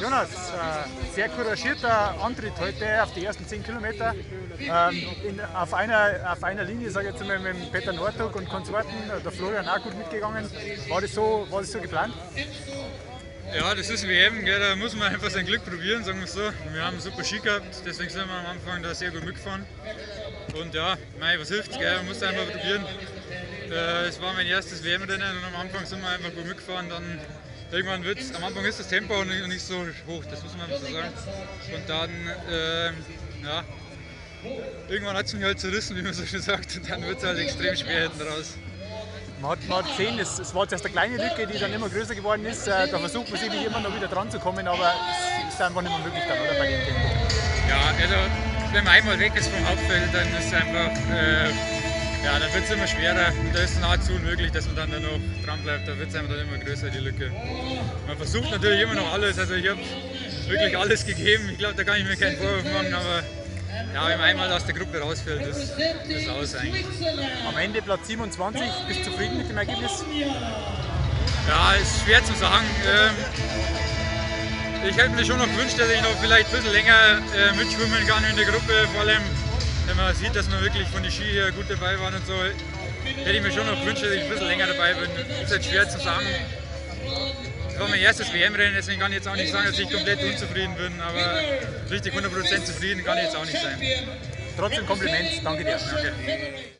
Jonas, äh, sehr couragierter Antritt heute auf die ersten 10 Kilometer. Ähm, in, auf, einer, auf einer Linie, sage ich jetzt mal, mit Peter Nordtug und Konsorten, der Florian auch gut mitgegangen. War das so, war das so geplant? Ja, das ist WM, gell, da muss man einfach sein Glück probieren, sagen wir es so. Wir haben super Ski gehabt, deswegen sind wir am Anfang da sehr gut mitgefahren. Und ja, mei, was hilft's, gell, man muss einfach probieren. Äh, es war mein erstes WM-Rennen und am Anfang sind wir einfach gut mitgefahren. Dann irgendwann wird am Anfang ist das Tempo nicht, nicht so hoch, das muss man so sagen. Und dann, äh, ja, irgendwann hat es mich halt zerrissen, wie man so schön sagt, und dann wird es halt extrem schwer hinten raus. Man hat, man hat gesehen, es, es war jetzt erst eine kleine Lücke, die dann immer größer geworden ist. Äh, da versucht man sich immer noch wieder dran zu kommen, aber es ist einfach nicht mehr möglich dann, oder? Bei dem Tempo. Ja, also wenn man einmal weg ist vom Hauptfeld, dann ist es einfach, äh, ja, dann wird es immer schwerer. Und da ist es nahezu unmöglich, dass man dann da noch dran bleibt. Da wird es einfach dann immer größer, die Lücke. Man versucht natürlich immer noch alles. Also ich habe wirklich alles gegeben. Ich glaube, da kann ich mir keinen Vorwurf machen, aber ja, wenn man einmal aus der Gruppe rausfällt, ist das aus eigentlich. Am Ende Platz 27, bist du zufrieden mit dem Ergebnis? Ja, ist schwer zu sagen. Ähm, ich hätte mir schon noch gewünscht, dass ich noch vielleicht ein bisschen länger äh, mitschwimmen kann in der Gruppe, vor allem wenn man sieht, dass wir wirklich von den Ski her gut dabei waren und so, hätte ich mir schon noch gewünscht, dass ich ein bisschen länger dabei bin. Ist halt schwer zu sagen. Das war mein erstes WM-Rennen, deswegen kann ich jetzt auch nicht sagen, dass ich komplett unzufrieden bin, aber richtig 100% zufrieden kann ich jetzt auch nicht sein. Trotzdem Kompliment, danke dir. Danke.